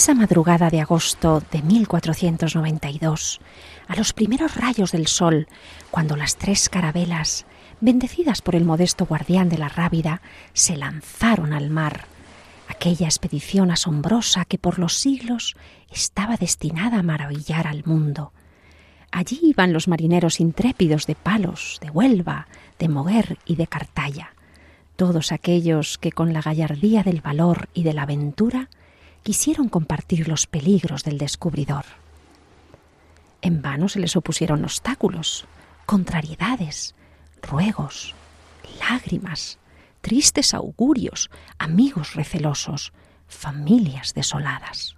Esa madrugada de agosto de 1492, a los primeros rayos del sol, cuando las tres carabelas, bendecidas por el modesto guardián de la Rábida, se lanzaron al mar, aquella expedición asombrosa que por los siglos estaba destinada a maravillar al mundo. Allí iban los marineros intrépidos de Palos, de Huelva, de Moguer y de Cartaya, todos aquellos que con la gallardía del valor y de la aventura quisieron compartir los peligros del descubridor. En vano se les opusieron obstáculos, contrariedades, ruegos, lágrimas, tristes augurios, amigos recelosos, familias desoladas.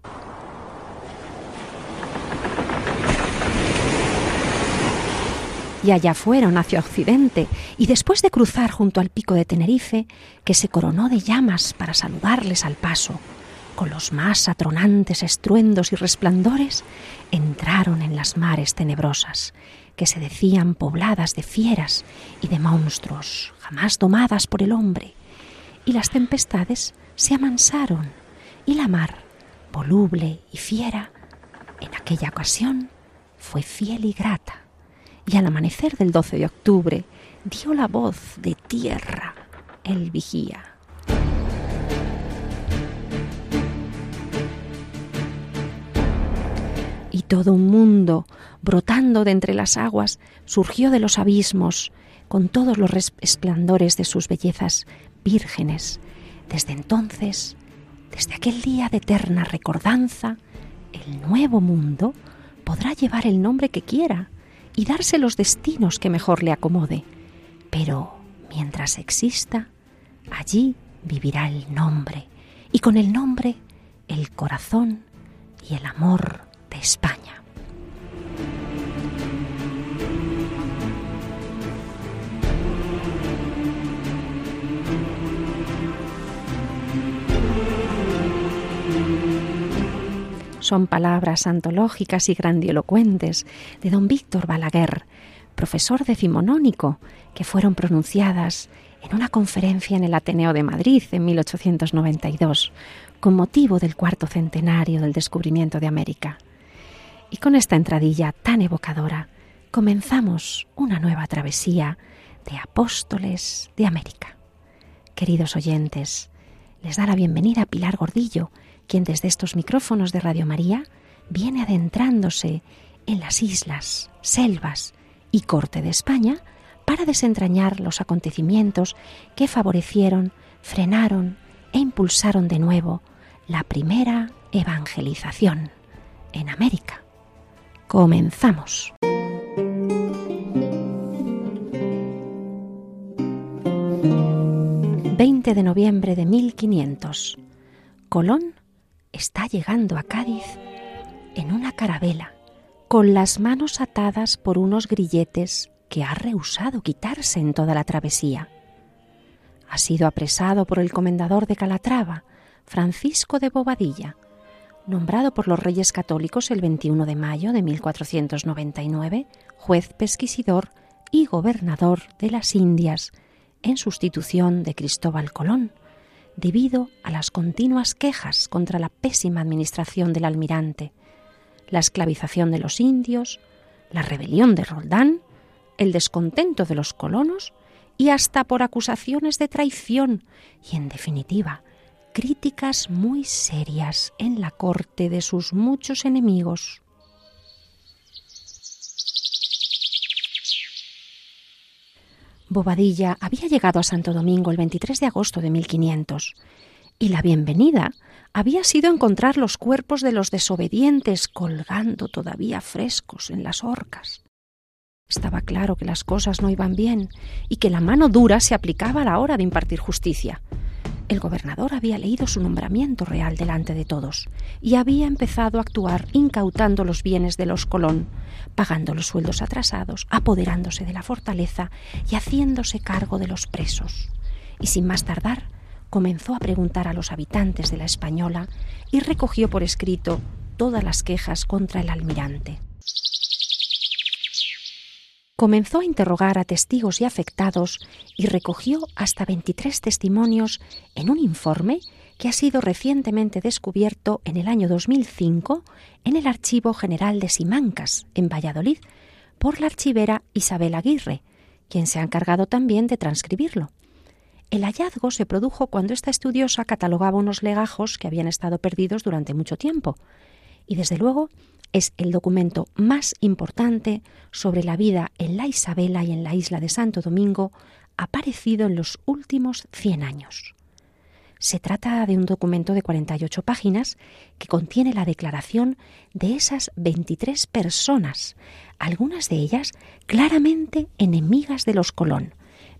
Y allá fueron hacia Occidente, y después de cruzar junto al pico de Tenerife, que se coronó de llamas para saludarles al paso, con los más atronantes estruendos y resplandores, entraron en las mares tenebrosas, que se decían pobladas de fieras y de monstruos jamás domadas por el hombre, y las tempestades se amansaron, y la mar, voluble y fiera, en aquella ocasión fue fiel y grata, y al amanecer del 12 de octubre dio la voz de tierra el vigía. Y todo un mundo, brotando de entre las aguas, surgió de los abismos, con todos los resplandores de sus bellezas vírgenes. Desde entonces, desde aquel día de eterna recordanza, el nuevo mundo podrá llevar el nombre que quiera y darse los destinos que mejor le acomode. Pero mientras exista, allí vivirá el nombre, y con el nombre el corazón y el amor de España. Son palabras antológicas y grandilocuentes de don Víctor Balaguer, profesor decimonónico, que fueron pronunciadas en una conferencia en el Ateneo de Madrid en 1892, con motivo del cuarto centenario del descubrimiento de América. Y con esta entradilla tan evocadora comenzamos una nueva travesía de apóstoles de América. Queridos oyentes, les da la bienvenida Pilar Gordillo, quien desde estos micrófonos de Radio María viene adentrándose en las islas, selvas y corte de España para desentrañar los acontecimientos que favorecieron, frenaron e impulsaron de nuevo la primera evangelización en América. Comenzamos. ...20 de noviembre de 1500... Colón está llegando a Cádiz en una carabela, con las manos atadas por unos grilletes que ha rehusado quitarse en toda la travesía. Ha sido apresado por el comendador de Calatrava, Francisco de Bobadilla, nombrado por los reyes católicos el 21 de mayo de 1499 juez pesquisidor y gobernador de las Indias en sustitución de Cristóbal Colón, debido a las continuas quejas contra la pésima administración del almirante, la esclavización de los indios, la rebelión de Roldán, el descontento de los colonos y hasta por acusaciones de traición y, en definitiva, críticas muy serias en la corte de sus muchos enemigos. Bobadilla había llegado a Santo Domingo el 23 de agosto de 1500 y la bienvenida había sido encontrar los cuerpos de los desobedientes colgando todavía frescos en las horcas. Estaba claro que las cosas no iban bien y que la mano dura se aplicaba a la hora de impartir justicia El gobernador había leído su nombramiento real delante de todos y había empezado a actuar incautando los bienes de los Colón, pagando los sueldos atrasados, apoderándose de la fortaleza y haciéndose cargo de los presos. Y sin más tardar, comenzó a preguntar a los habitantes de la Española y recogió por escrito todas las quejas contra el almirante comenzó a interrogar a testigos y afectados y recogió hasta 23 testimonios en un informe que ha sido recientemente descubierto en el año 2005 en el Archivo General de Simancas, en Valladolid, por la archivera Isabel Aguirre, quien se ha encargado también de transcribirlo. El hallazgo se produjo cuando esta estudiosa catalogaba unos legajos que habían estado perdidos durante mucho tiempo, y desde luego es el documento más importante sobre la vida en la Isabela y en la isla de Santo Domingo aparecido en los últimos 100 años. Se trata de un documento de 48 páginas que contiene la declaración de esas 23 personas, algunas de ellas claramente enemigas de los Colón,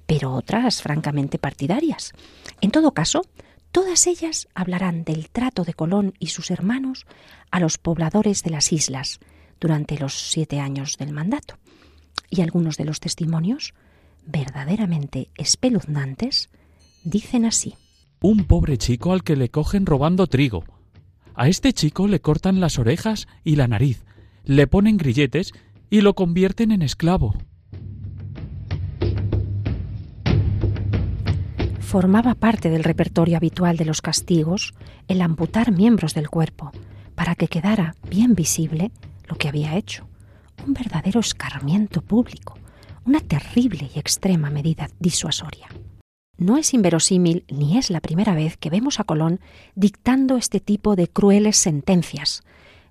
pero otras francamente partidarias. En todo caso, Todas ellas hablarán del trato de Colón y sus hermanos a los pobladores de las islas durante los siete años del mandato. Y algunos de los testimonios, verdaderamente espeluznantes, dicen así. Un pobre chico al que le cogen robando trigo. A este chico le cortan las orejas y la nariz, le ponen grilletes y lo convierten en esclavo. Formaba parte del repertorio habitual de los castigos el amputar miembros del cuerpo para que quedara bien visible lo que había hecho. Un verdadero escarmiento público, una terrible y extrema medida disuasoria. No es inverosímil ni es la primera vez que vemos a Colón dictando este tipo de crueles sentencias.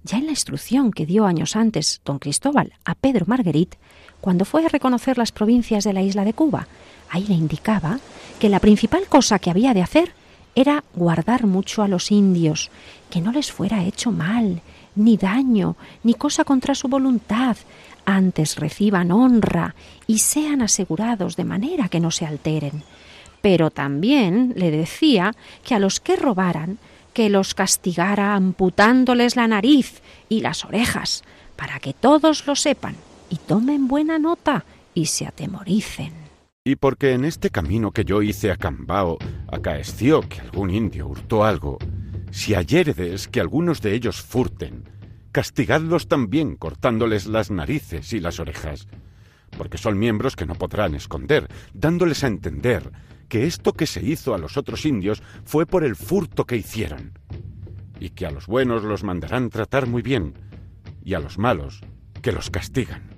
Ya en la instrucción que dio años antes don Cristóbal a Pedro Marguerite, cuando fue a reconocer las provincias de la isla de Cuba, ahí le indicaba que la principal cosa que había de hacer era guardar mucho a los indios, que no les fuera hecho mal, ni daño, ni cosa contra su voluntad, antes reciban honra y sean asegurados de manera que no se alteren. Pero también le decía que a los que robaran, que los castigara amputándoles la nariz y las orejas, para que todos lo sepan y tomen buena nota y se atemoricen. Y porque en este camino que yo hice a Cambao acaeció que algún indio hurtó algo, si ayéredes que algunos de ellos furten, castigadlos también cortándoles las narices y las orejas, porque son miembros que no podrán esconder, dándoles a entender que esto que se hizo a los otros indios fue por el furto que hicieron, y que a los buenos los mandarán tratar muy bien, y a los malos que los castigan.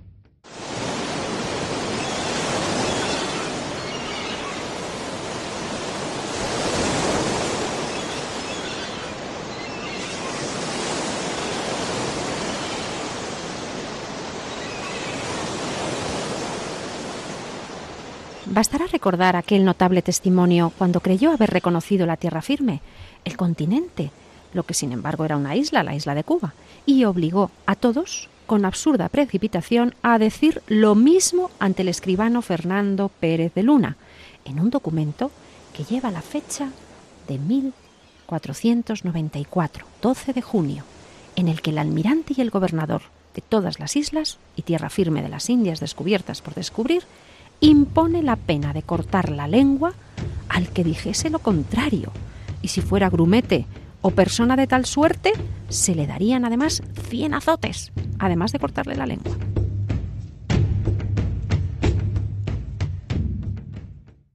Bastará recordar aquel notable testimonio cuando creyó haber reconocido la tierra firme, el continente, lo que sin embargo era una isla, la isla de Cuba, y obligó a todos, con absurda precipitación, a decir lo mismo ante el escribano Fernando Pérez de Luna, en un documento que lleva la fecha de 1494, 12 de junio, en el que el almirante y el gobernador de todas las islas y tierra firme de las Indias descubiertas por descubrir impone la pena de cortar la lengua al que dijese lo contrario, y si fuera grumete o persona de tal suerte, se le darían además cien azotes, además de cortarle la lengua.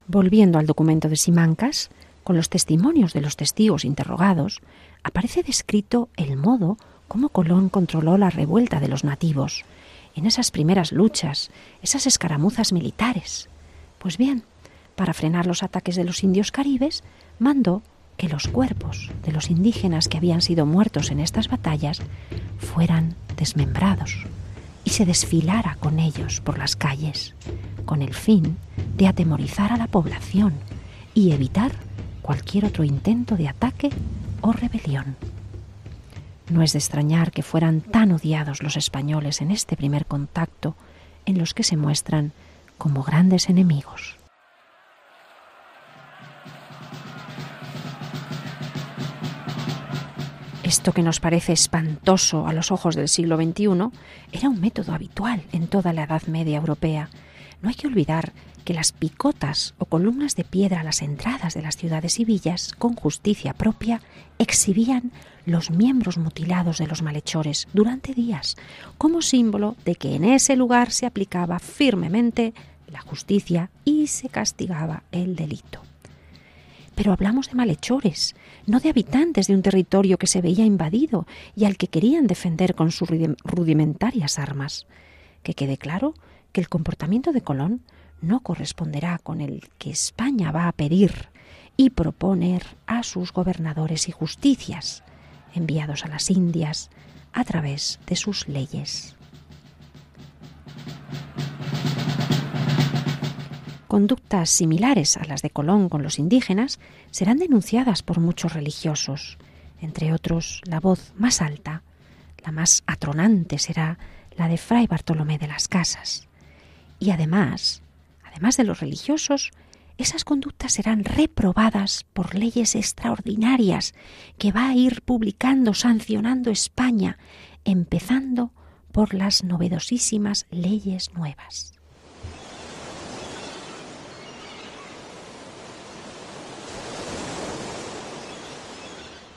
Volviendo al documento de Simancas, con los testimonios de los testigos interrogados, aparece descrito el modo como Colón controló la revuelta de los nativos, en esas primeras luchas, esas escaramuzas militares. Pues bien, para frenar los ataques de los indios caribes, mandó que los cuerpos de los indígenas que habían sido muertos en estas batallas fueran desmembrados y se desfilara con ellos por las calles, con el fin de atemorizar a la población y evitar cualquier otro intento de ataque o rebelión. No es de extrañar que fueran tan odiados los españoles en este primer contacto en los que se muestran como grandes enemigos. Esto que nos parece espantoso a los ojos del siglo XXI era un método habitual en toda la Edad Media europea no hay que olvidar que las picotas o columnas de piedra a las entradas de las ciudades y villas, con justicia propia, exhibían los miembros mutilados de los malhechores durante días, como símbolo de que en ese lugar se aplicaba firmemente la justicia y se castigaba el delito. Pero hablamos de malhechores, no de habitantes de un territorio que se veía invadido y al que querían defender con sus rudimentarias armas. Que quede claro que el comportamiento de Colón no corresponderá con el que España va a pedir y proponer a sus gobernadores y justicias, enviados a las Indias a través de sus leyes. Conductas similares a las de Colón con los indígenas serán denunciadas por muchos religiosos, entre otros la voz más alta, la más atronante será la de Fray Bartolomé de las Casas. Y además, además de los religiosos, esas conductas serán reprobadas por leyes extraordinarias que va a ir publicando, sancionando España, empezando por las novedosísimas leyes nuevas.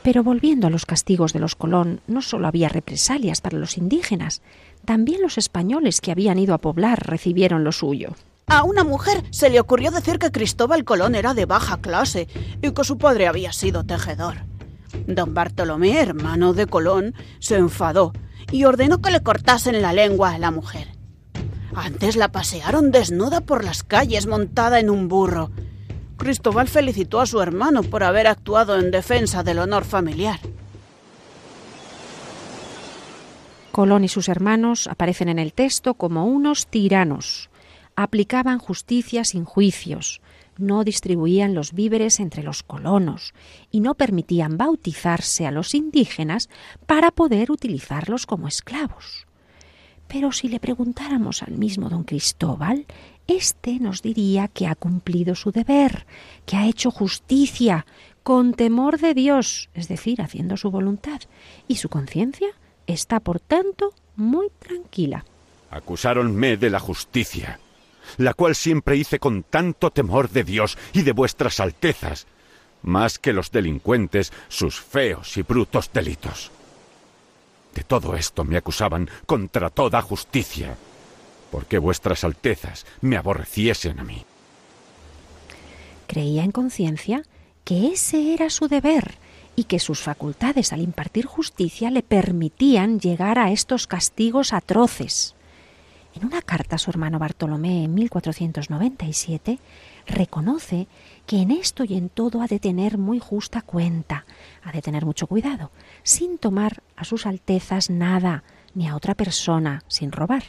Pero volviendo a los castigos de los Colón, no solo había represalias para los indígenas, también los españoles que habían ido a poblar recibieron lo suyo. A una mujer se le ocurrió decir que Cristóbal Colón era de baja clase y que su padre había sido tejedor. Don Bartolomé, hermano de Colón, se enfadó y ordenó que le cortasen la lengua a la mujer. Antes la pasearon desnuda por las calles montada en un burro. Cristóbal felicitó a su hermano por haber actuado en defensa del honor familiar. Colón y sus hermanos aparecen en el texto como unos tiranos. Aplicaban justicia sin juicios, no distribuían los víveres entre los colonos y no permitían bautizarse a los indígenas para poder utilizarlos como esclavos. Pero si le preguntáramos al mismo don Cristóbal, éste nos diría que ha cumplido su deber, que ha hecho justicia, con temor de Dios, es decir, haciendo su voluntad, y su conciencia está, por tanto, muy tranquila. Acusáronme de la justicia, la cual siempre hice con tanto temor de Dios y de vuestras altezas, más que los delincuentes sus feos y brutos delitos. De todo esto me acusaban contra toda justicia, porque vuestras altezas me aborreciesen a mí. Creía en conciencia que ese era su deber y que sus facultades al impartir justicia le permitían llegar a estos castigos atroces. En una carta a su hermano Bartolomé en 1497 reconoce que en esto y en todo ha de tener muy justa cuenta, ha de tener mucho cuidado, sin tomar a sus altezas nada, ni a otra persona, sin robar,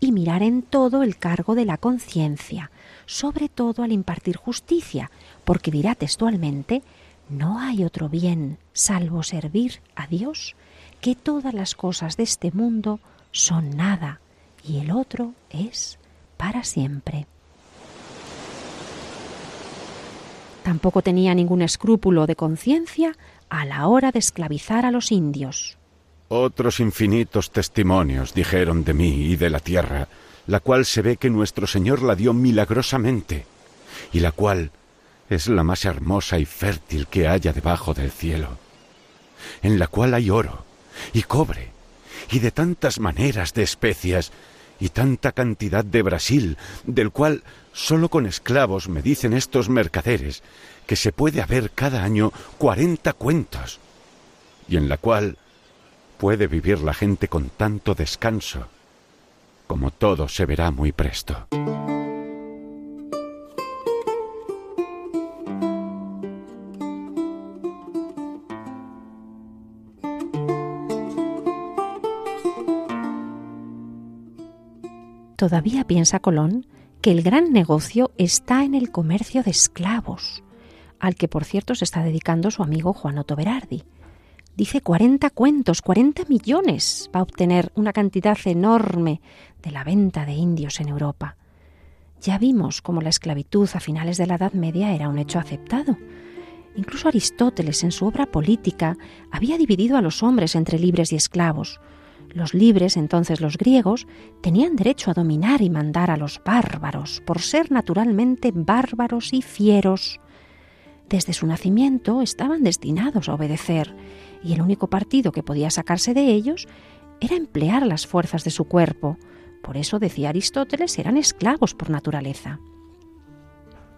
y mirar en todo el cargo de la conciencia, sobre todo al impartir justicia, porque dirá textualmente no hay otro bien salvo servir a Dios, que todas las cosas de este mundo son nada y el otro es para siempre. Tampoco tenía ningún escrúpulo de conciencia a la hora de esclavizar a los indios. Otros infinitos testimonios dijeron de mí y de la tierra, la cual se ve que nuestro Señor la dio milagrosamente, y la cual es la más hermosa y fértil que haya debajo del cielo, en la cual hay oro y cobre, y de tantas maneras de especias, y tanta cantidad de Brasil, del cual sólo con esclavos me dicen estos mercaderes que se puede haber cada año cuarenta cuentos, y en la cual puede vivir la gente con tanto descanso, como todo se verá muy presto. Todavía piensa Colón que el gran negocio está en el comercio de esclavos, al que por cierto se está dedicando su amigo Juan Otto Berardi. Dice 40 cuentos, 40 millones va a obtener una cantidad enorme de la venta de indios en Europa. Ya vimos cómo la esclavitud a finales de la Edad Media era un hecho aceptado. Incluso Aristóteles en su obra política había dividido a los hombres entre libres y esclavos. Los libres, entonces los griegos, tenían derecho a dominar y mandar a los bárbaros, por ser naturalmente bárbaros y fieros. Desde su nacimiento estaban destinados a obedecer, y el único partido que podía sacarse de ellos era emplear las fuerzas de su cuerpo. Por eso, decía Aristóteles, eran esclavos por naturaleza.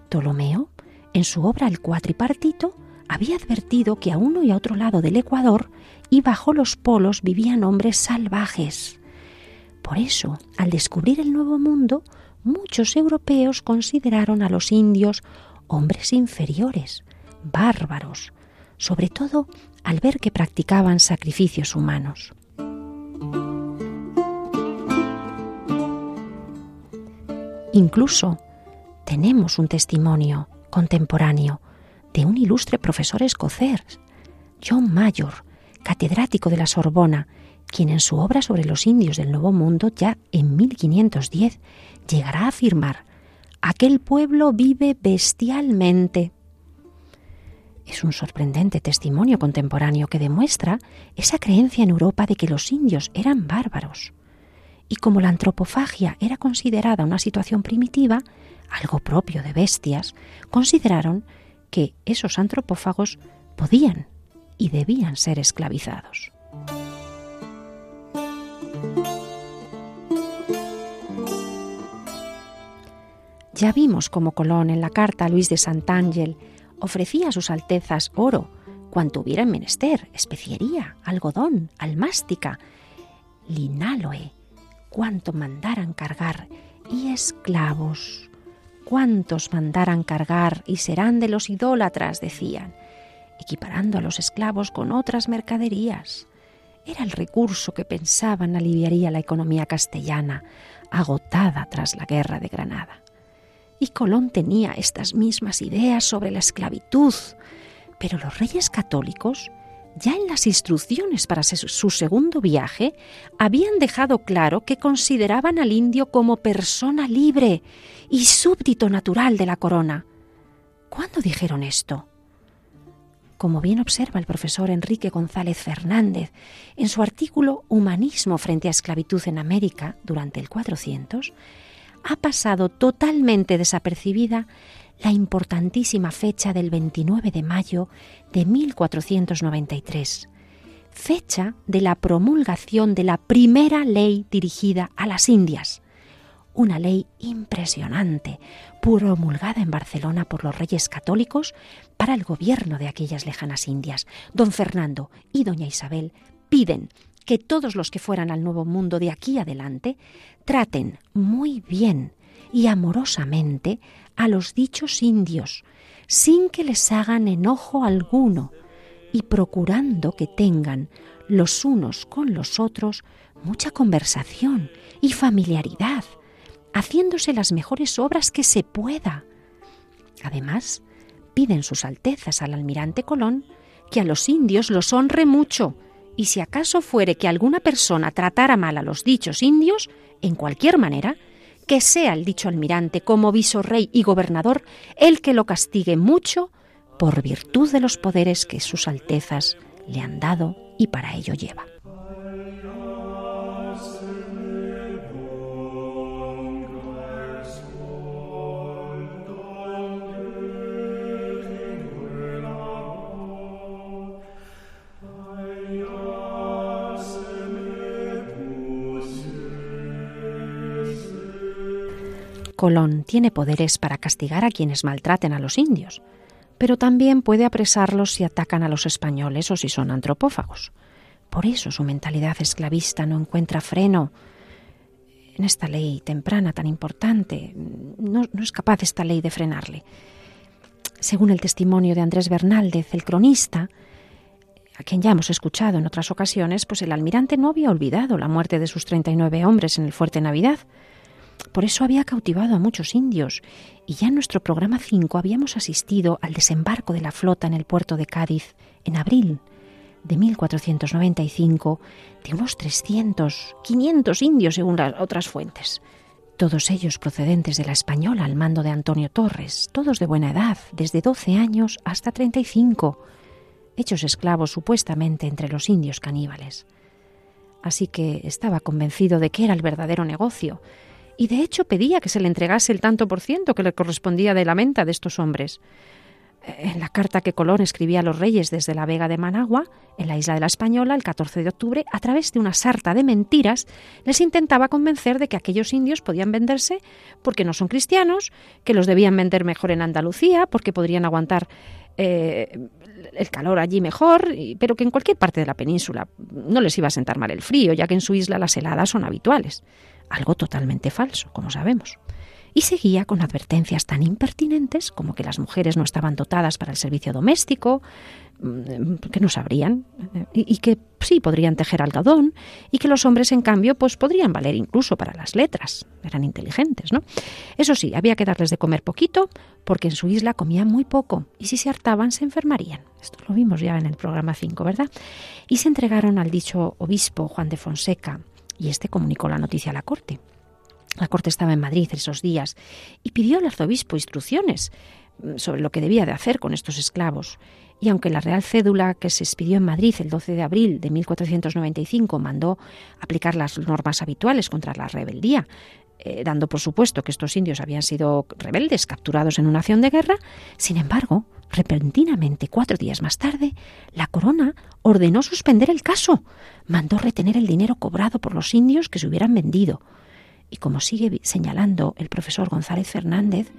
Ptolomeo, en su obra El Cuatripartito, había advertido que a uno y a otro lado del Ecuador y bajo los polos vivían hombres salvajes. Por eso, al descubrir el Nuevo Mundo, muchos europeos consideraron a los indios hombres inferiores, bárbaros, sobre todo al ver que practicaban sacrificios humanos. Incluso tenemos un testimonio contemporáneo de un ilustre profesor escocés, John Mayor, catedrático de la Sorbona, quien en su obra sobre los indios del Nuevo Mundo ya en 1510 llegará a afirmar, aquel pueblo vive bestialmente. Es un sorprendente testimonio contemporáneo que demuestra esa creencia en Europa de que los indios eran bárbaros. Y como la antropofagia era considerada una situación primitiva, algo propio de bestias, consideraron que esos antropófagos podían y debían ser esclavizados. Ya vimos cómo Colón en la carta a Luis de Sant'Ángel ofrecía a sus altezas oro, cuanto hubiera menester, especiería, algodón, almástica, linaloe, cuanto mandaran cargar, y esclavos, cuantos mandaran cargar, y serán de los idólatras, decían, equiparando a los esclavos con otras mercaderías. Era el recurso que pensaban aliviaría la economía castellana, agotada tras la guerra de Granada. Y Colón tenía estas mismas ideas sobre la esclavitud, pero los reyes católicos, ya en las instrucciones para su segundo viaje, habían dejado claro que consideraban al indio como persona libre y súbdito natural de la corona. ¿Cuándo dijeron esto? como bien observa el profesor Enrique González Fernández en su artículo Humanismo frente a esclavitud en América durante el 400, ha pasado totalmente desapercibida la importantísima fecha del 29 de mayo de 1493, fecha de la promulgación de la primera ley dirigida a las Indias, una ley impresionante, promulgada en Barcelona por los reyes católicos para el gobierno de aquellas lejanas Indias. Don Fernando y doña Isabel piden que todos los que fueran al Nuevo Mundo de aquí adelante traten muy bien y amorosamente a los dichos indios, sin que les hagan enojo alguno, y procurando que tengan los unos con los otros mucha conversación y familiaridad, haciéndose las mejores obras que se pueda. Además, piden sus altezas al almirante Colón que a los indios los honre mucho, y si acaso fuere que alguna persona tratara mal a los dichos indios, en cualquier manera, que sea el dicho almirante como visorrey y gobernador el que lo castigue mucho por virtud de los poderes que sus altezas le han dado y para ello lleva. Colón tiene poderes para castigar a quienes maltraten a los indios, pero también puede apresarlos si atacan a los españoles o si son antropófagos. Por eso su mentalidad esclavista no encuentra freno en esta ley temprana tan importante. No, es capaz esta ley de frenarle. Según el testimonio de Andrés Bernaldez, el cronista, a quien ya hemos escuchado en otras ocasiones, pues el almirante no había olvidado la muerte de sus 39 hombres en el fuerte Navidad, por eso había cautivado a muchos indios, y ya en nuestro programa 5 habíamos asistido al desembarco de la flota en el puerto de Cádiz en abril de 1495 de unos 300, 500 indios según las otras fuentes. todos ellos procedentes de la española al mando de Antonio Torres, todos de buena edad, desde 12 años hasta 35, hechos esclavos supuestamente entre los indios caníbales. Así que estaba convencido de que era el verdadero negocio, y de hecho pedía que se le entregase el tanto por ciento que le correspondía de la venta de estos hombres. En la carta que Colón escribía a los reyes desde la Vega de Managua, en la isla de la Española, el 14 de octubre, a través de una sarta de mentiras, les intentaba convencer de que aquellos indios podían venderse porque no son cristianos, que los debían vender mejor en Andalucía, porque podrían aguantar eh, el calor allí mejor, pero que en cualquier parte de la península no les iba a sentar mal el frío, ya que en su isla las heladas son habituales. Algo totalmente falso, como sabemos y seguía con advertencias tan impertinentes como que las mujeres no estaban dotadas para el servicio doméstico, mm, que no sabrían, y, que sí podrían tejer algodón, y que los hombres, en cambio, pues podrían valer incluso para las letras, eran inteligentes, ¿no? Eso sí, había que darles de comer poquito, porque en su isla comían muy poco, y si se hartaban se enfermarían. Esto lo vimos ya en el programa 5, ¿verdad? Y se entregaron al dicho obispo Juan de Fonseca, y este comunicó la noticia a la corte. La corte estaba en Madrid esos días y pidió al arzobispo instrucciones mm, sobre lo que debía de hacer con estos esclavos. Y aunque la Real Cédula que se expidió en Madrid el 12 de abril de 1495 mandó aplicar las normas habituales contra la rebeldía, eh, dando por supuesto que estos indios habían sido rebeldes capturados en una acción de guerra, sin embargo, repentinamente, cuatro días más tarde, la corona ordenó suspender el caso, mandó retener el dinero cobrado por los indios que se hubieran vendido, y como sigue señalando el profesor González Fernández,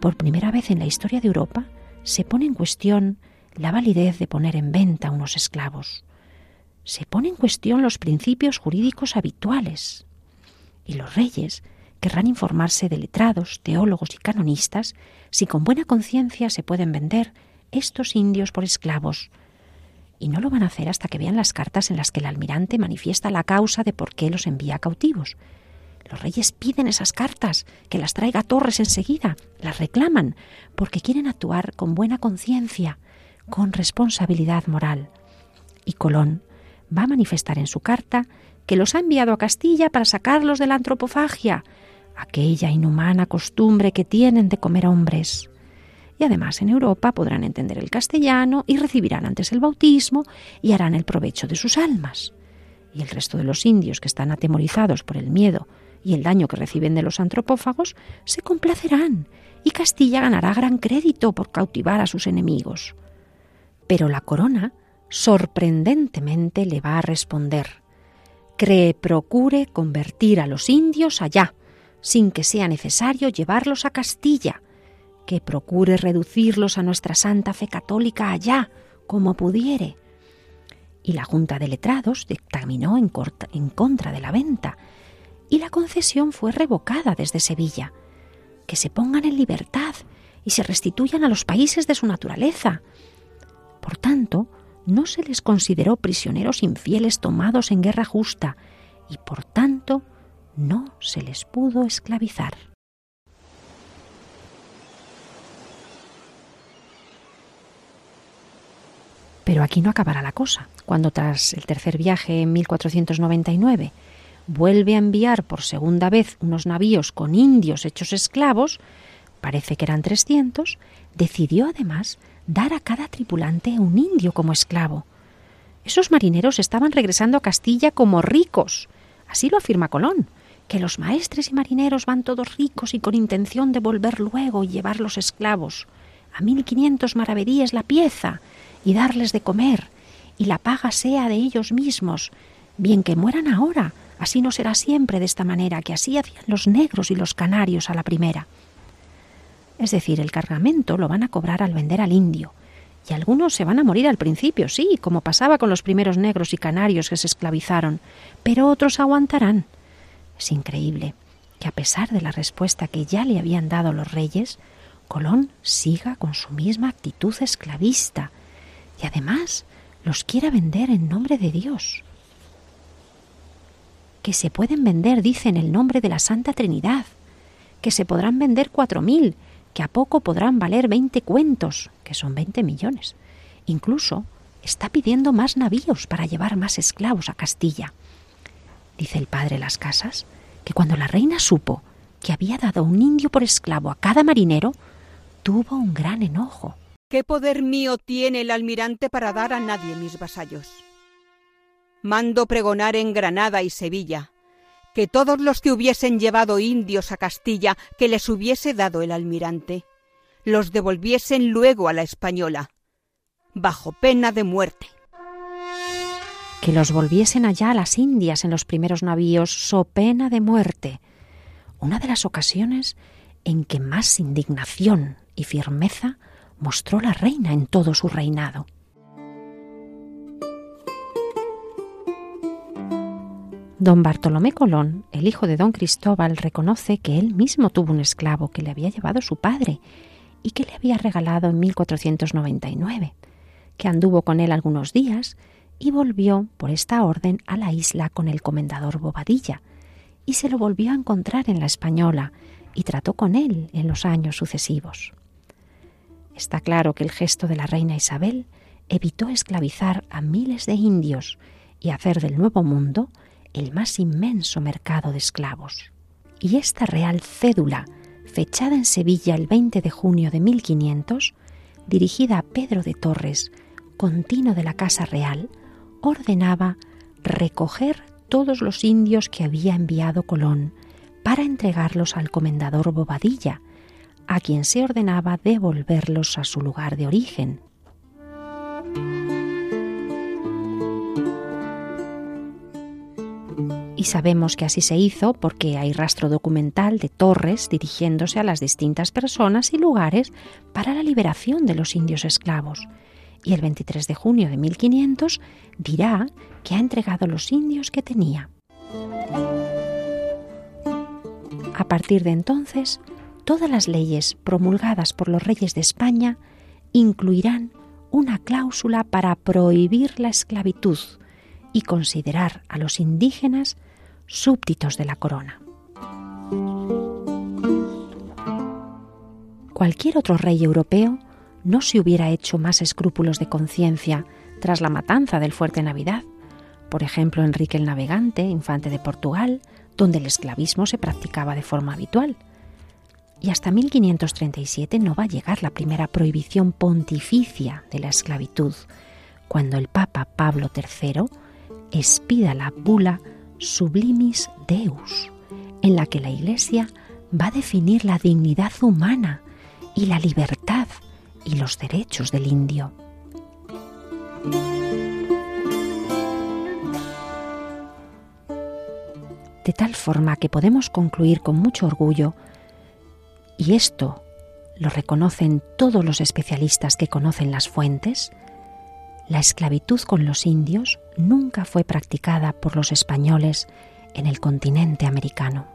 por primera vez en la historia de Europa se pone en cuestión la validez de poner en venta unos esclavos. Se pone en cuestión los principios jurídicos habituales. Y los reyes querrán informarse de letrados, teólogos y canonistas si con buena conciencia se pueden vender estos indios por esclavos. Y no lo van a hacer hasta que vean las cartas en las que el almirante manifiesta la causa de por qué los envía cautivos los reyes piden esas cartas, que las traiga Torres enseguida, las reclaman, porque quieren actuar con buena conciencia, con responsabilidad moral. Y Colón va a manifestar en su carta que los ha enviado a Castilla para sacarlos de la antropofagia, aquella inhumana costumbre que tienen de comer hombres. Y además en Europa podrán entender el castellano y recibirán antes el bautismo y harán el provecho de sus almas. Y el resto de los indios que están atemorizados por el miedo y el daño que reciben de los antropófagos, se complacerán y Castilla ganará gran crédito por cautivar a sus enemigos. Pero la corona sorprendentemente le va a responder que procure convertir a los indios allá, sin que sea necesario llevarlos a Castilla, que procure reducirlos a nuestra santa fe católica allá, como pudiere. Y la Junta de Letrados dictaminó en contra de la venta, y la concesión fue revocada desde Sevilla. Que se pongan en libertad y se restituyan a los países de su naturaleza. Por tanto, no se les consideró prisioneros infieles tomados en guerra justa y por tanto no se les pudo esclavizar. Pero aquí no acabará la cosa. Cuando tras el tercer viaje en 1499 vuelve a enviar por segunda vez unos navíos con indios hechos esclavos, parece que eran 300, decidió además dar a cada tripulante un indio como esclavo. Esos marineros estaban regresando a Castilla como ricos. Así lo afirma Colón, que los maestres y marineros van todos ricos y con intención de volver luego y llevar los esclavos. A mil quinientos maravedíes la pieza y darles de comer, y la paga sea de ellos mismos, bien que mueran ahora, Así no será siempre de esta manera, que así hacían los negros y los canarios a la primera. Es decir, el cargamento lo van a cobrar al vender al indio, y algunos se van a morir al principio, sí, como pasaba con los primeros negros y canarios que se esclavizaron, pero otros aguantarán. Es increíble que a pesar de la respuesta que ya le habían dado los reyes, Colón siga con su misma actitud esclavista y además los quiera vender en nombre de Dios que se pueden vender, dice, en el nombre de la Santa Trinidad, que se podrán vender cuatro mil, que a poco podrán valer veinte cuentos, que son veinte millones. Incluso está pidiendo más navíos para llevar más esclavos a Castilla. Dice el padre Las Casas que cuando la reina supo que había dado un indio por esclavo a cada marinero, tuvo un gran enojo. ¿Qué poder mío tiene el almirante para dar a nadie mis vasallos? Mando pregonar en Granada y Sevilla que todos los que hubiesen llevado indios a Castilla que les hubiese dado el almirante, los devolviesen luego a la española, bajo pena de muerte. Que los volviesen allá a las Indias en los primeros navíos, so pena de muerte. Una de las ocasiones en que más indignación y firmeza mostró la reina en todo su reinado. Don Bartolomé Colón, el hijo de don Cristóbal, reconoce que él mismo tuvo un esclavo que le había llevado su padre y que le había regalado en 1499, que anduvo con él algunos días y volvió por esta orden a la isla con el comendador Bobadilla, y se lo volvió a encontrar en la Española y trató con él en los años sucesivos. Está claro que el gesto de la reina Isabel evitó esclavizar a miles de indios y hacer del Nuevo Mundo el más inmenso mercado de esclavos. Y esta real cédula, fechada en Sevilla el 20 de junio de 1500, dirigida a Pedro de Torres, continuo de la Casa Real, ordenaba recoger todos los indios que había enviado Colón para entregarlos al comendador Bobadilla, a quien se ordenaba devolverlos a su lugar de origen. Y sabemos que así se hizo porque hay rastro documental de Torres dirigiéndose a las distintas personas y lugares para la liberación de los indios esclavos. Y el 23 de junio de 1500 dirá que ha entregado los indios que tenía. A partir de entonces, todas las leyes promulgadas por los reyes de España incluirán una cláusula para prohibir la esclavitud y considerar a los indígenas súbditos de la corona. Cualquier otro rey europeo no se hubiera hecho más escrúpulos de conciencia tras la matanza del fuerte Navidad. Por ejemplo, Enrique el Navegante, infante de Portugal, donde el esclavismo se practicaba de forma habitual y hasta 1537 no va a llegar la primera prohibición pontificia de la esclavitud, cuando el Papa Pablo III expida la bula Sublimis Deus, en la que la Iglesia va a definir la dignidad humana y la libertad y los derechos del indio. De tal forma que podemos concluir con mucho orgullo y esto lo reconocen todos los especialistas que conocen las fuentes, la esclavitud con los indios nunca fue practicada por los españoles en el continente americano.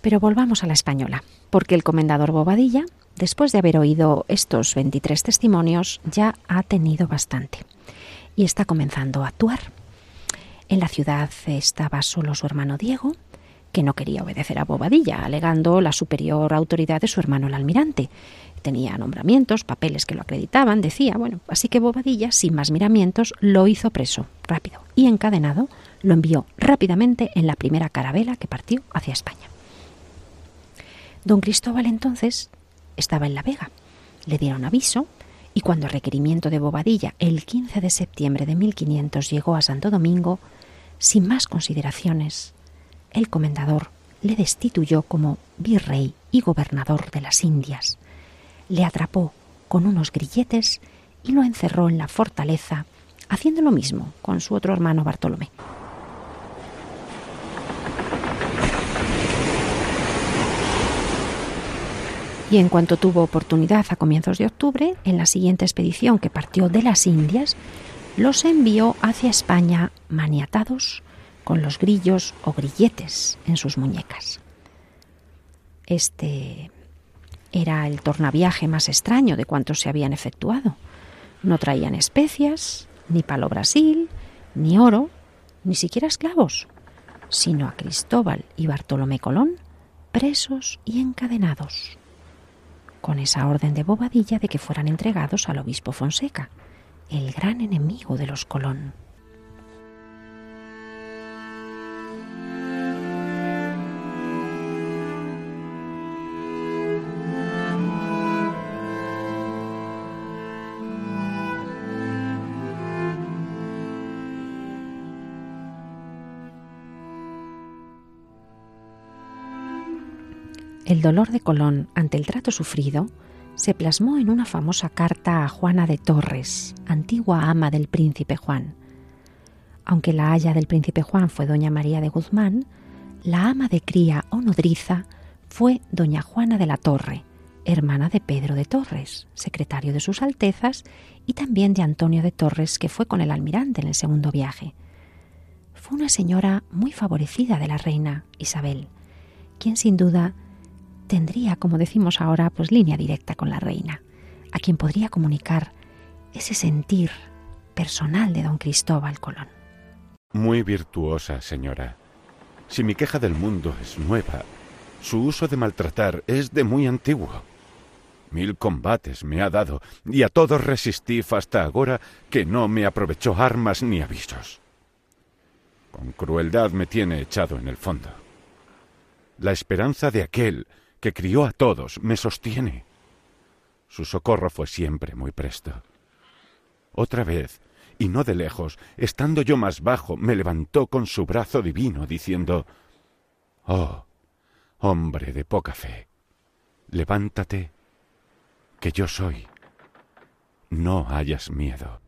Pero volvamos a la española, porque el comendador Bobadilla, después de haber oído estos 23 testimonios, ya ha tenido bastante y está comenzando a actuar. En la ciudad estaba solo su hermano Diego, que no quería obedecer a Bobadilla, alegando la superior autoridad de su hermano el almirante. Tenía nombramientos, papeles que lo acreditaban, decía, bueno, así que Bobadilla, sin más miramientos, lo hizo preso, rápido, y encadenado, lo envió rápidamente en la primera carabela que partió hacia España. Don Cristóbal entonces estaba en La Vega. Le dieron aviso y cuando el requerimiento de Bobadilla el 15 de septiembre de 1500 llegó a Santo Domingo, sin más consideraciones, el comendador le destituyó como virrey y gobernador de las Indias, le atrapó con unos grilletes y lo encerró en la fortaleza, haciendo lo mismo con su otro hermano Bartolomé. Y en cuanto tuvo oportunidad a comienzos de octubre, en la siguiente expedición que partió de las Indias, los envió hacia España maniatados con los grillos o grilletes en sus muñecas. Este era el tornaviaje más extraño de cuantos se habían efectuado. No traían especias, ni palo Brasil, ni oro, ni siquiera esclavos, sino a Cristóbal y Bartolomé Colón presos y encadenados, con esa orden de bobadilla de que fueran entregados al obispo Fonseca, el gran enemigo de los Colón. El dolor de Colón ante el trato sufrido se plasmó en una famosa carta a Juana de Torres, antigua ama del príncipe Juan. Aunque la haya del príncipe Juan fue doña María de Guzmán, la ama de cría o nodriza fue doña Juana de la Torre, hermana de Pedro de Torres, secretario de sus Altezas, y también de Antonio de Torres, que fue con el almirante en el segundo viaje. Fue una señora muy favorecida de la reina Isabel, quien sin duda tendría, como decimos ahora, pues línea directa con la reina, a quien podría comunicar ese sentir personal de don Cristóbal Colón. Muy virtuosa, señora. Si mi queja del mundo es nueva, su uso de maltratar es de muy antiguo. Mil combates me ha dado, y a todos resistí hasta ahora que no me aprovechó armas ni avisos. Con crueldad me tiene echado en el fondo. La esperanza de aquel que crió a todos, me sostiene. Su socorro fue siempre muy presto. Otra vez, y no de lejos, estando yo más bajo, me levantó con su brazo divino, diciendo Oh, hombre de poca fe, levántate, que yo soy. No hayas miedo.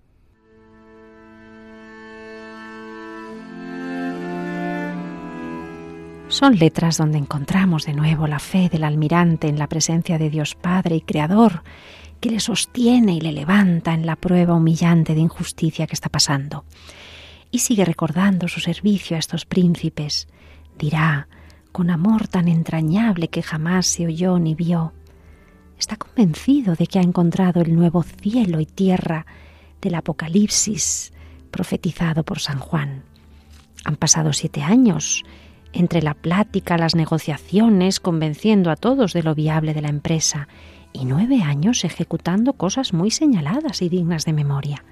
Son letras donde encontramos de nuevo la fe del almirante en la presencia de Dios Padre y Creador, que le sostiene y le levanta en la prueba humillante de injusticia que está pasando. Y sigue recordando su servicio a estos príncipes. Dirá, con amor tan entrañable que jamás se oyó ni vio. Está convencido de que ha encontrado el nuevo cielo y tierra del Apocalipsis profetizado por San Juan. Han pasado siete años entre la plática, las negociaciones, convenciendo a todos de lo viable de la empresa, y nueve años ejecutando cosas muy señaladas y dignas de memoria.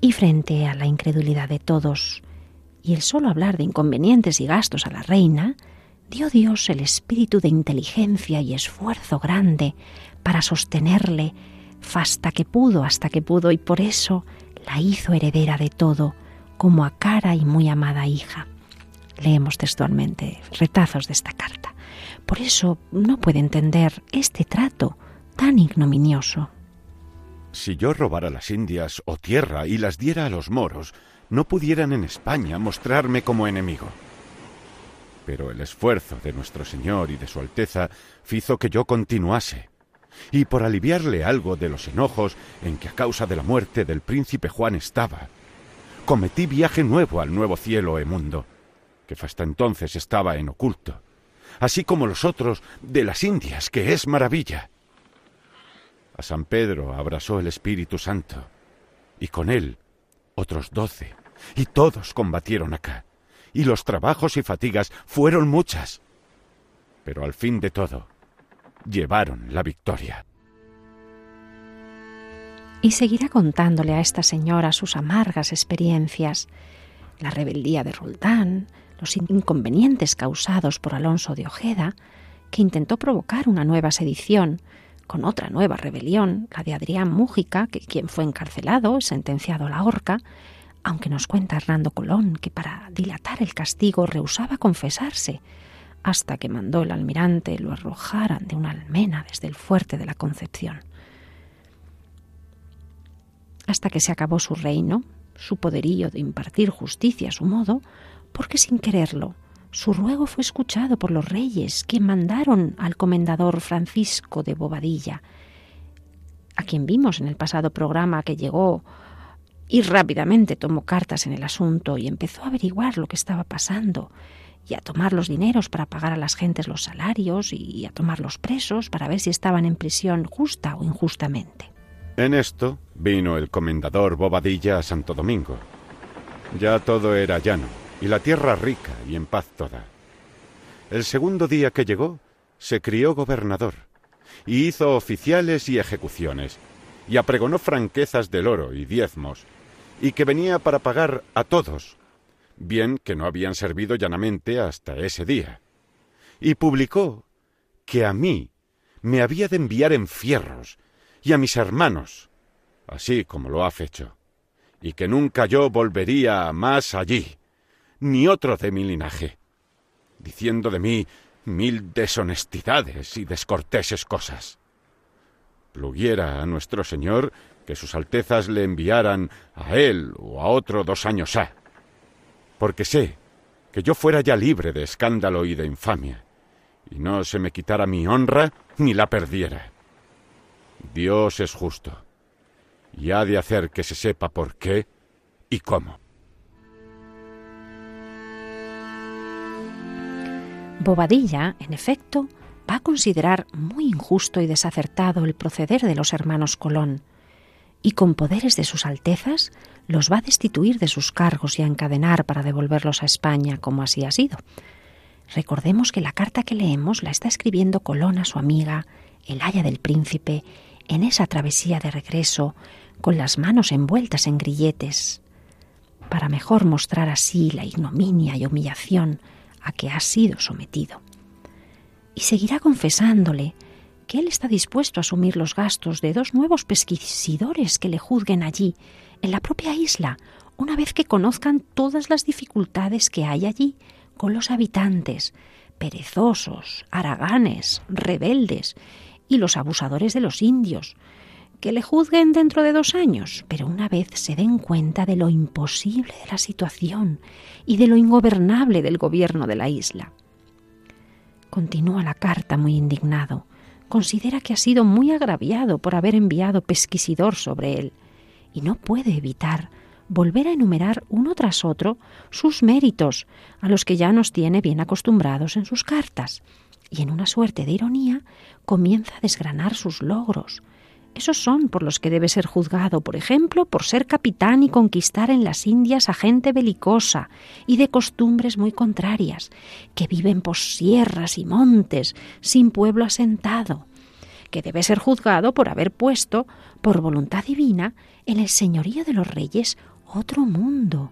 Y frente a la incredulidad de todos, y el solo hablar de inconvenientes y gastos a la reina, dio Dios el espíritu de inteligencia y esfuerzo grande para sostenerle hasta que pudo, hasta que pudo, y por eso la hizo heredera de todo, como a cara y muy amada hija. Leemos textualmente retazos de esta carta. Por eso no puede entender este trato tan ignominioso. Si yo robara las Indias o tierra y las diera a los moros, no pudieran en España mostrarme como enemigo. Pero el esfuerzo de nuestro Señor y de Su Alteza hizo que yo continuase, y por aliviarle algo de los enojos en que a causa de la muerte del príncipe Juan estaba, cometí viaje nuevo al nuevo cielo e mundo, hasta entonces estaba en oculto, así como los otros de las Indias, que es maravilla. A San Pedro abrazó el Espíritu Santo, y con él otros doce, y todos combatieron acá, y los trabajos y fatigas fueron muchas, pero al fin de todo llevaron la victoria. Y seguirá contándole a esta señora sus amargas experiencias, la rebeldía de Roldán, los inconvenientes causados por Alonso de Ojeda, que intentó provocar una nueva sedición, con otra nueva rebelión, la de Adrián Mújica, que quien fue encarcelado, sentenciado a la horca, aunque nos cuenta Hernando Colón que para dilatar el castigo rehusaba confesarse, hasta que mandó el almirante lo arrojaran de una almena desde el fuerte de la Concepción. Hasta que se acabó su reino, su poderío de impartir justicia a su modo, porque sin quererlo su ruego fue escuchado por los reyes, que mandaron al comendador Francisco de Bobadilla, a quien vimos en el pasado programa que llegó y rápidamente tomó cartas en el asunto y empezó a averiguar lo que estaba pasando y a tomar los dineros para pagar a las gentes los salarios y a tomar los presos para ver si estaban en prisión justa o injustamente. En esto vino el comendador Bobadilla a Santo Domingo. Ya todo era llano y la tierra rica y en paz toda. El segundo día que llegó, se crió gobernador, y hizo oficiales y ejecuciones, y apregonó franquezas del oro y diezmos, y que venía para pagar a todos, bien que no habían servido llanamente hasta ese día. Y publicó que a mí me había de enviar en fierros, y a mis hermanos, así como lo ha hecho, y que nunca yo volvería más allí ni otro de mi linaje, diciendo de mí mil deshonestidades y descorteses cosas. Pluguiera a nuestro Señor que sus Altezas le enviaran a él o a otro dos años ha, porque sé que yo fuera ya libre de escándalo y de infamia, y no se me quitara mi honra ni la perdiera. Dios es justo, y ha de hacer que se sepa por qué y cómo. Bobadilla, en efecto, va a considerar muy injusto y desacertado el proceder de los hermanos Colón, y con poderes de sus altezas los va a destituir de sus cargos y a encadenar para devolverlos a España, como así ha sido. Recordemos que la carta que leemos la está escribiendo Colón a su amiga, el Haya del Príncipe, en esa travesía de regreso, con las manos envueltas en grilletes, para mejor mostrar así la ignominia y humillación a que ha sido sometido. Y seguirá confesándole que él está dispuesto a asumir los gastos de dos nuevos pesquisidores que le juzguen allí, en la propia isla, una vez que conozcan todas las dificultades que hay allí con los habitantes, perezosos, haraganes, rebeldes y los abusadores de los indios, que le juzguen dentro de dos años, pero una vez se den cuenta de lo imposible de la situación y de lo ingobernable del gobierno de la isla. Continúa la carta muy indignado. Considera que ha sido muy agraviado por haber enviado pesquisidor sobre él y no puede evitar volver a enumerar uno tras otro sus méritos, a los que ya nos tiene bien acostumbrados en sus cartas, y en una suerte de ironía comienza a desgranar sus logros, esos son por los que debe ser juzgado, por ejemplo, por ser capitán y conquistar en las Indias a gente belicosa y de costumbres muy contrarias, que viven por sierras y montes, sin pueblo asentado, que debe ser juzgado por haber puesto, por voluntad divina, en el señorío de los reyes otro mundo,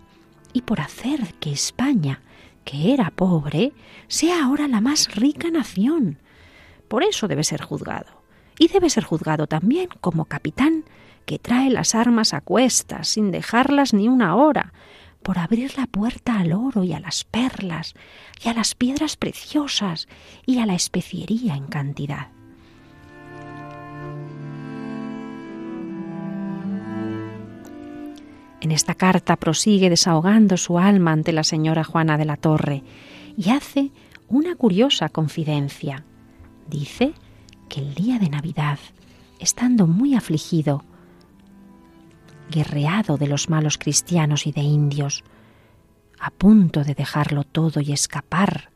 y por hacer que España, que era pobre, sea ahora la más rica nación. Por eso debe ser juzgado y debe ser juzgado también como capitán que trae las armas a cuestas sin dejarlas ni una hora, por abrir la puerta al oro y a las perlas y a las piedras preciosas y a la especiería en cantidad. En esta carta prosigue desahogando su alma ante la señora Juana de la Torre y hace una curiosa confidencia. Dice que el día de Navidad, estando muy afligido, guerreado de los malos cristianos y de indios, a punto de dejarlo todo y escapar,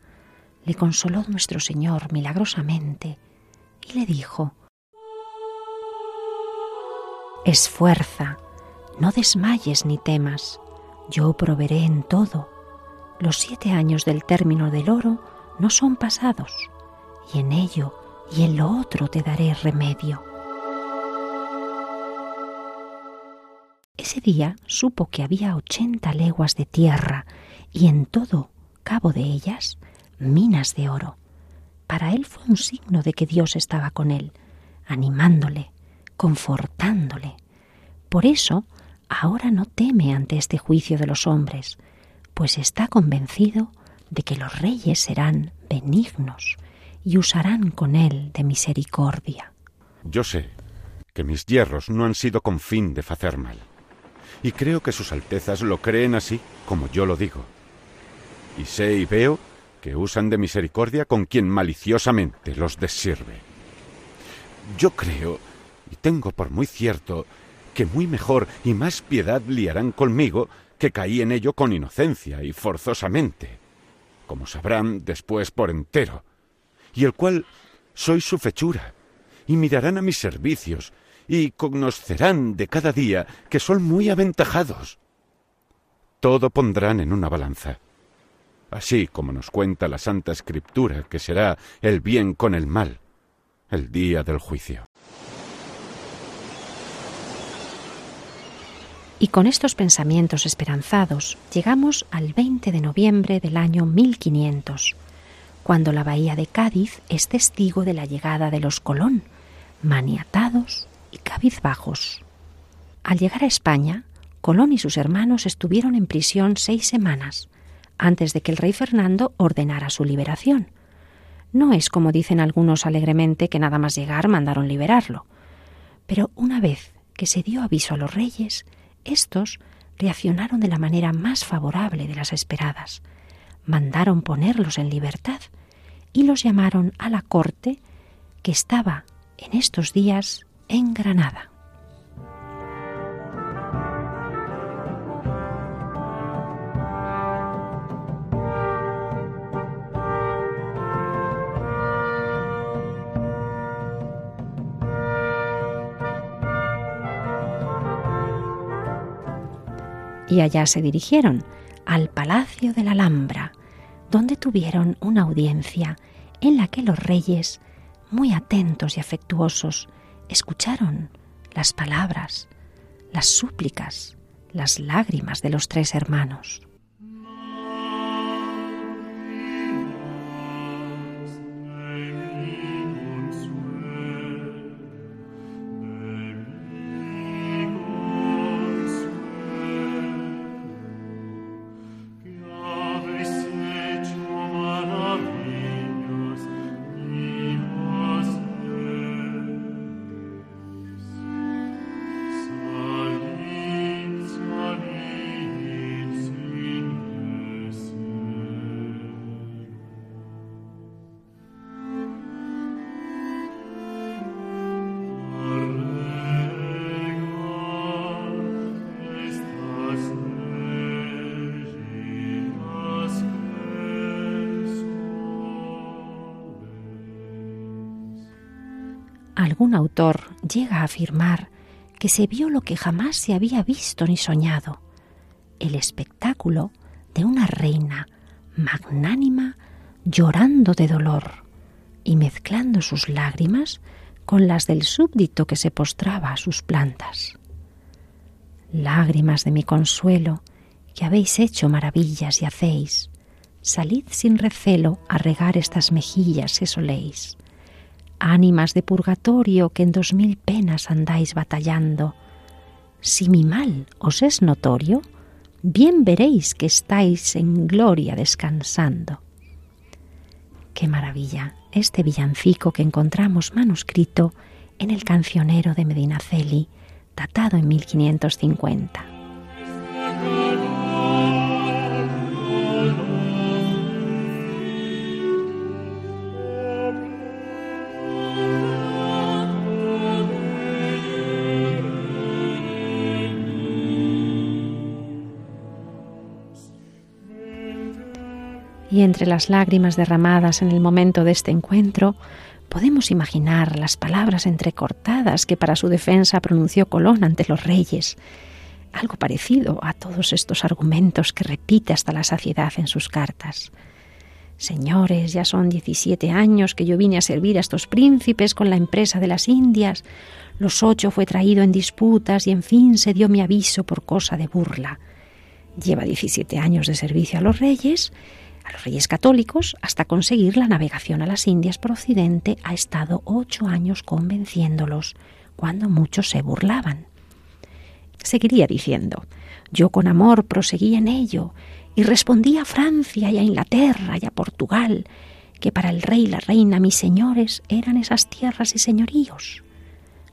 le consoló nuestro Señor milagrosamente y le dijo, Esfuerza, no desmayes ni temas, yo proveeré en todo. Los siete años del término del oro no son pasados, y en ello y en lo otro te daré remedio. Ese día supo que había ochenta leguas de tierra y en todo cabo de ellas minas de oro. Para él fue un signo de que Dios estaba con él, animándole, confortándole. Por eso ahora no teme ante este juicio de los hombres, pues está convencido de que los reyes serán benignos y usarán con él de misericordia. Yo sé que mis hierros no han sido con fin de hacer mal, y creo que sus altezas lo creen así como yo lo digo. Y sé y veo que usan de misericordia con quien maliciosamente los desirve. Yo creo, y tengo por muy cierto, que muy mejor y más piedad liarán conmigo que caí en ello con inocencia y forzosamente, como sabrán después por entero, y el cual soy su fechura, y mirarán a mis servicios, y conocerán de cada día que son muy aventajados. Todo pondrán en una balanza, así como nos cuenta la Santa Escritura que será el bien con el mal, el día del juicio. Y con estos pensamientos esperanzados llegamos al 20 de noviembre del año 1500 cuando la bahía de Cádiz es testigo de la llegada de los Colón, maniatados y cabizbajos. Al llegar a España, Colón y sus hermanos estuvieron en prisión seis semanas, antes de que el rey Fernando ordenara su liberación. No es como dicen algunos alegremente que nada más llegar mandaron liberarlo. Pero una vez que se dio aviso a los reyes, estos reaccionaron de la manera más favorable de las esperadas. Mandaron ponerlos en libertad y los llamaron a la corte que estaba en estos días en Granada. y allá se dirigieron al Palacio de la Alhambra, donde tuvieron una audiencia en la que los reyes, muy atentos y afectuosos, escucharon las palabras, las súplicas, las lágrimas de los tres hermanos. Algún autor llega a afirmar que se vio lo que jamás se había visto ni soñado, el espectáculo de una reina magnánima llorando de dolor y mezclando sus lágrimas con las del súbdito que se postraba a sus plantas. Lágrimas de mi consuelo, que habéis hecho maravillas y hacéis, salid sin recelo a regar estas mejillas que soléis ánimas de purgatorio que en dos mil penas andáis batallando, si mi mal os es notorio, bien veréis que estáis en gloria descansando. Qué maravilla este villancico que encontramos manuscrito en el cancionero de Medinaceli, datado en 1550. Y entre las lágrimas derramadas en el momento de este encuentro, podemos imaginar las palabras entrecortadas que para su defensa pronunció Colón ante los reyes, algo parecido a todos estos argumentos que repite hasta la saciedad en sus cartas. Señores, ya son diecisiete años que yo vine a servir a estos príncipes con la empresa de las Indias. Los ocho fue traído en disputas y en fin se dio mi aviso por cosa de burla. Lleva diecisiete años de servicio a los reyes a los reyes católicos hasta conseguir la navegación a las Indias por Occidente ha estado ocho años convenciéndolos, cuando muchos se burlaban. Seguiría diciendo, yo con amor proseguí en ello y respondí a Francia y a Inglaterra y a Portugal que para el rey y la reina mis señores eran esas tierras y señoríos.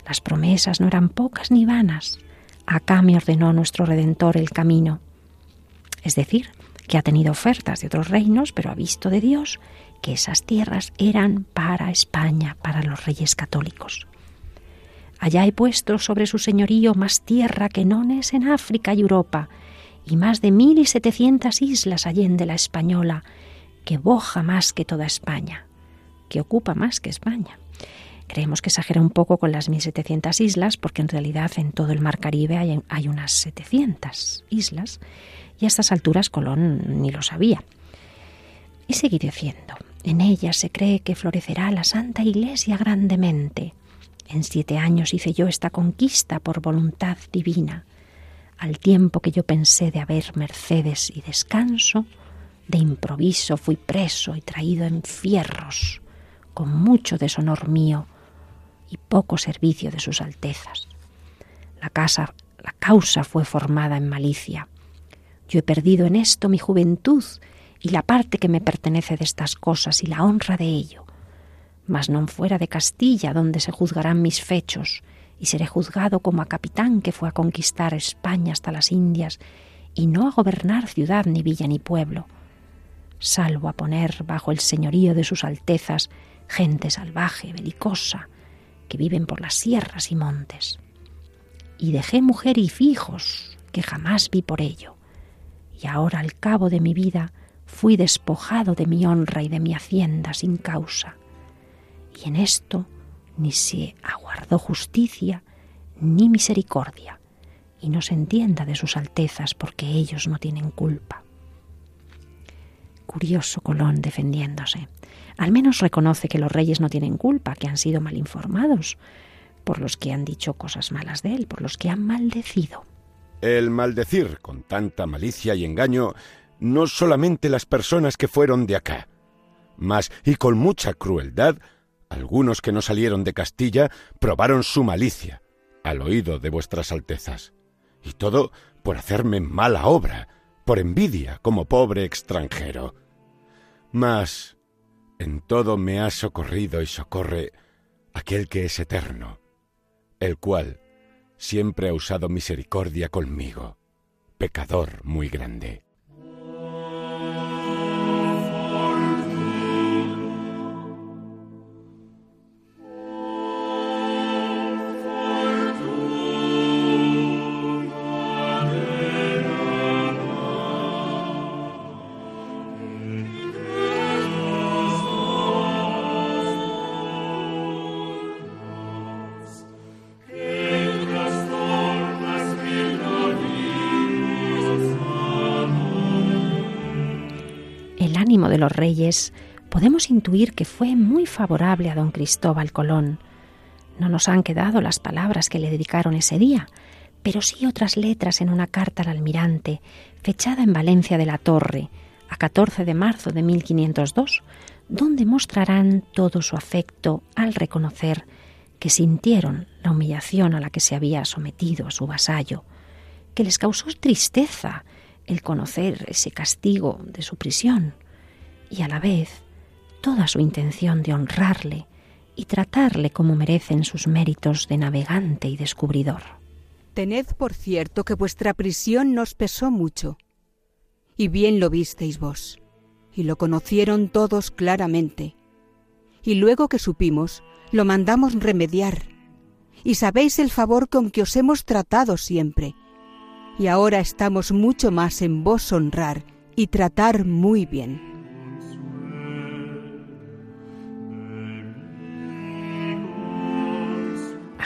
Las promesas no eran pocas ni vanas. Acá me ordenó nuestro Redentor el camino. Es decir, que ha tenido ofertas de otros reinos, pero ha visto de Dios que esas tierras eran para España, para los reyes católicos. Allá he puesto sobre su señorío más tierra que nones en África y Europa, y más de mil y setecientas islas allende la española, que boja más que toda España, que ocupa más que España. Creemos que exagera un poco con las 1.700 islas, porque en realidad en todo el mar Caribe hay, hay unas 700 islas, y a estas alturas Colón ni lo sabía. Y seguiré diciendo, en ella se cree que florecerá la Santa Iglesia grandemente. En siete años hice yo esta conquista por voluntad divina. Al tiempo que yo pensé de haber mercedes y descanso, de improviso fui preso y traído en fierros, con mucho deshonor mío y poco servicio de sus altezas. La casa, la causa fue formada en malicia. Yo he perdido en esto mi juventud y la parte que me pertenece de estas cosas y la honra de ello, mas non fuera de Castilla, donde se juzgarán mis fechos, y seré juzgado como a capitán que fue a conquistar España hasta las Indias, y no a gobernar ciudad, ni villa, ni pueblo, salvo a poner bajo el señorío de sus altezas gente salvaje, belicosa, que viven por las sierras y montes. Y dejé mujer y fijos, que jamás vi por ello, y ahora al cabo de mi vida fui despojado de mi honra y de mi hacienda sin causa. Y en esto ni se aguardó justicia ni misericordia, y no se entienda de sus altezas porque ellos no tienen culpa. Curioso Colón defendiéndose. Al menos reconoce que los reyes no tienen culpa, que han sido mal informados, por los que han dicho cosas malas de él, por los que han maldecido. El maldecir con tanta malicia y engaño no solamente las personas que fueron de acá, mas y con mucha crueldad, algunos que no salieron de Castilla probaron su malicia al oído de vuestras altezas, y todo por hacerme mala obra, por envidia como pobre extranjero. Mas en todo me ha socorrido y socorre aquel que es eterno, el cual siempre ha usado misericordia conmigo, pecador muy grande. Los reyes, podemos intuir que fue muy favorable a don Cristóbal Colón. No nos han quedado las palabras que le dedicaron ese día, pero sí otras letras en una carta al almirante, fechada en Valencia de la Torre, a 14 de marzo de 1502, donde mostrarán todo su afecto al reconocer que sintieron la humillación a la que se había sometido a su vasallo, que les causó tristeza el conocer ese castigo de su prisión, y a la vez toda su intención de honrarle y tratarle como merecen sus méritos de navegante y descubridor. Tened por cierto que vuestra prisión nos pesó mucho, y bien lo visteis vos, y lo conocieron todos claramente, y luego que supimos, lo mandamos remediar, y sabéis el favor con que os hemos tratado siempre, y ahora estamos mucho más en vos honrar y tratar muy bien.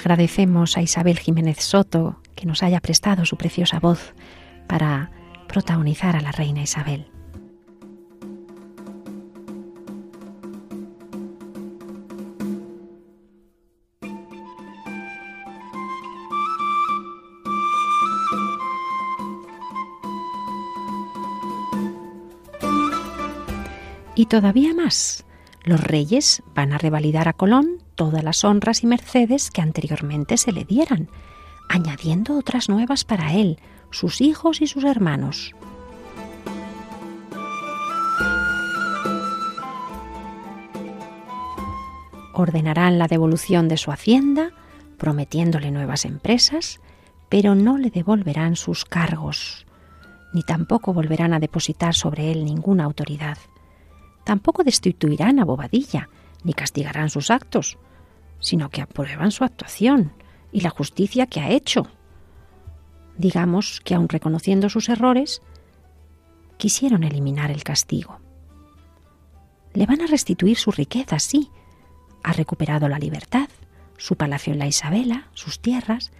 Agradecemos a Isabel Jiménez Soto que nos haya prestado su preciosa voz para protagonizar a la reina Isabel. Y todavía más, los reyes van a revalidar a Colón todas las honras y mercedes que anteriormente se le dieran, añadiendo otras nuevas para él, sus hijos y sus hermanos. Ordenarán la devolución de su hacienda, prometiéndole nuevas empresas, pero no le devolverán sus cargos, ni tampoco volverán a depositar sobre él ninguna autoridad. Tampoco destituirán a Bobadilla, ni castigarán sus actos, sino que aprueban su actuación y la justicia que ha hecho. Digamos que aun reconociendo sus errores, quisieron eliminar el castigo. Le van a restituir su riqueza, sí. Ha recuperado la libertad, su palacio en la Isabela, sus tierras,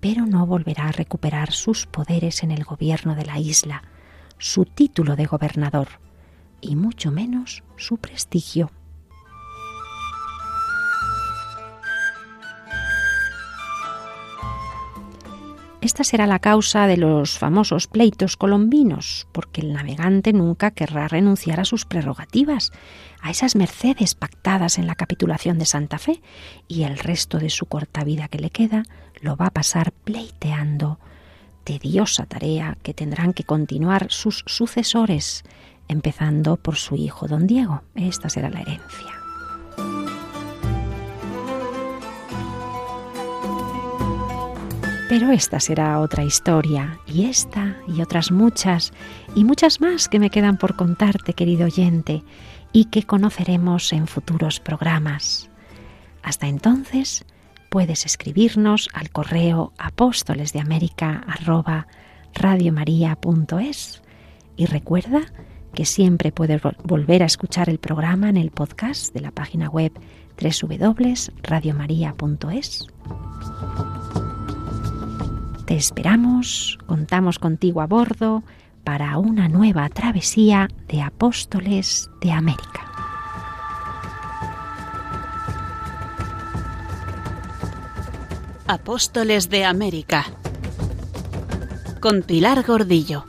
pero no volverá a recuperar sus poderes en el gobierno de la isla, su título de gobernador y mucho menos su prestigio. Esta será la causa de los famosos pleitos colombinos, porque el navegante nunca querrá renunciar a sus prerrogativas, a esas mercedes pactadas en la capitulación de Santa Fe, y el resto de su corta vida que le queda lo va a pasar pleiteando. Tediosa tarea que tendrán que continuar sus sucesores, empezando por su hijo don Diego. Esta será la herencia. Pero esta será otra historia, y esta y otras muchas, y muchas más que me quedan por contarte, querido oyente, y que conoceremos en futuros programas. Hasta entonces, puedes escribirnos al correo apóstoles y recuerda que siempre puedes volver a escuchar el programa en el podcast de la página web www.radiomaria.es. Te esperamos, contamos contigo a bordo para una nueva travesía de apóstoles de América. Apóstoles de América con Pilar Gordillo.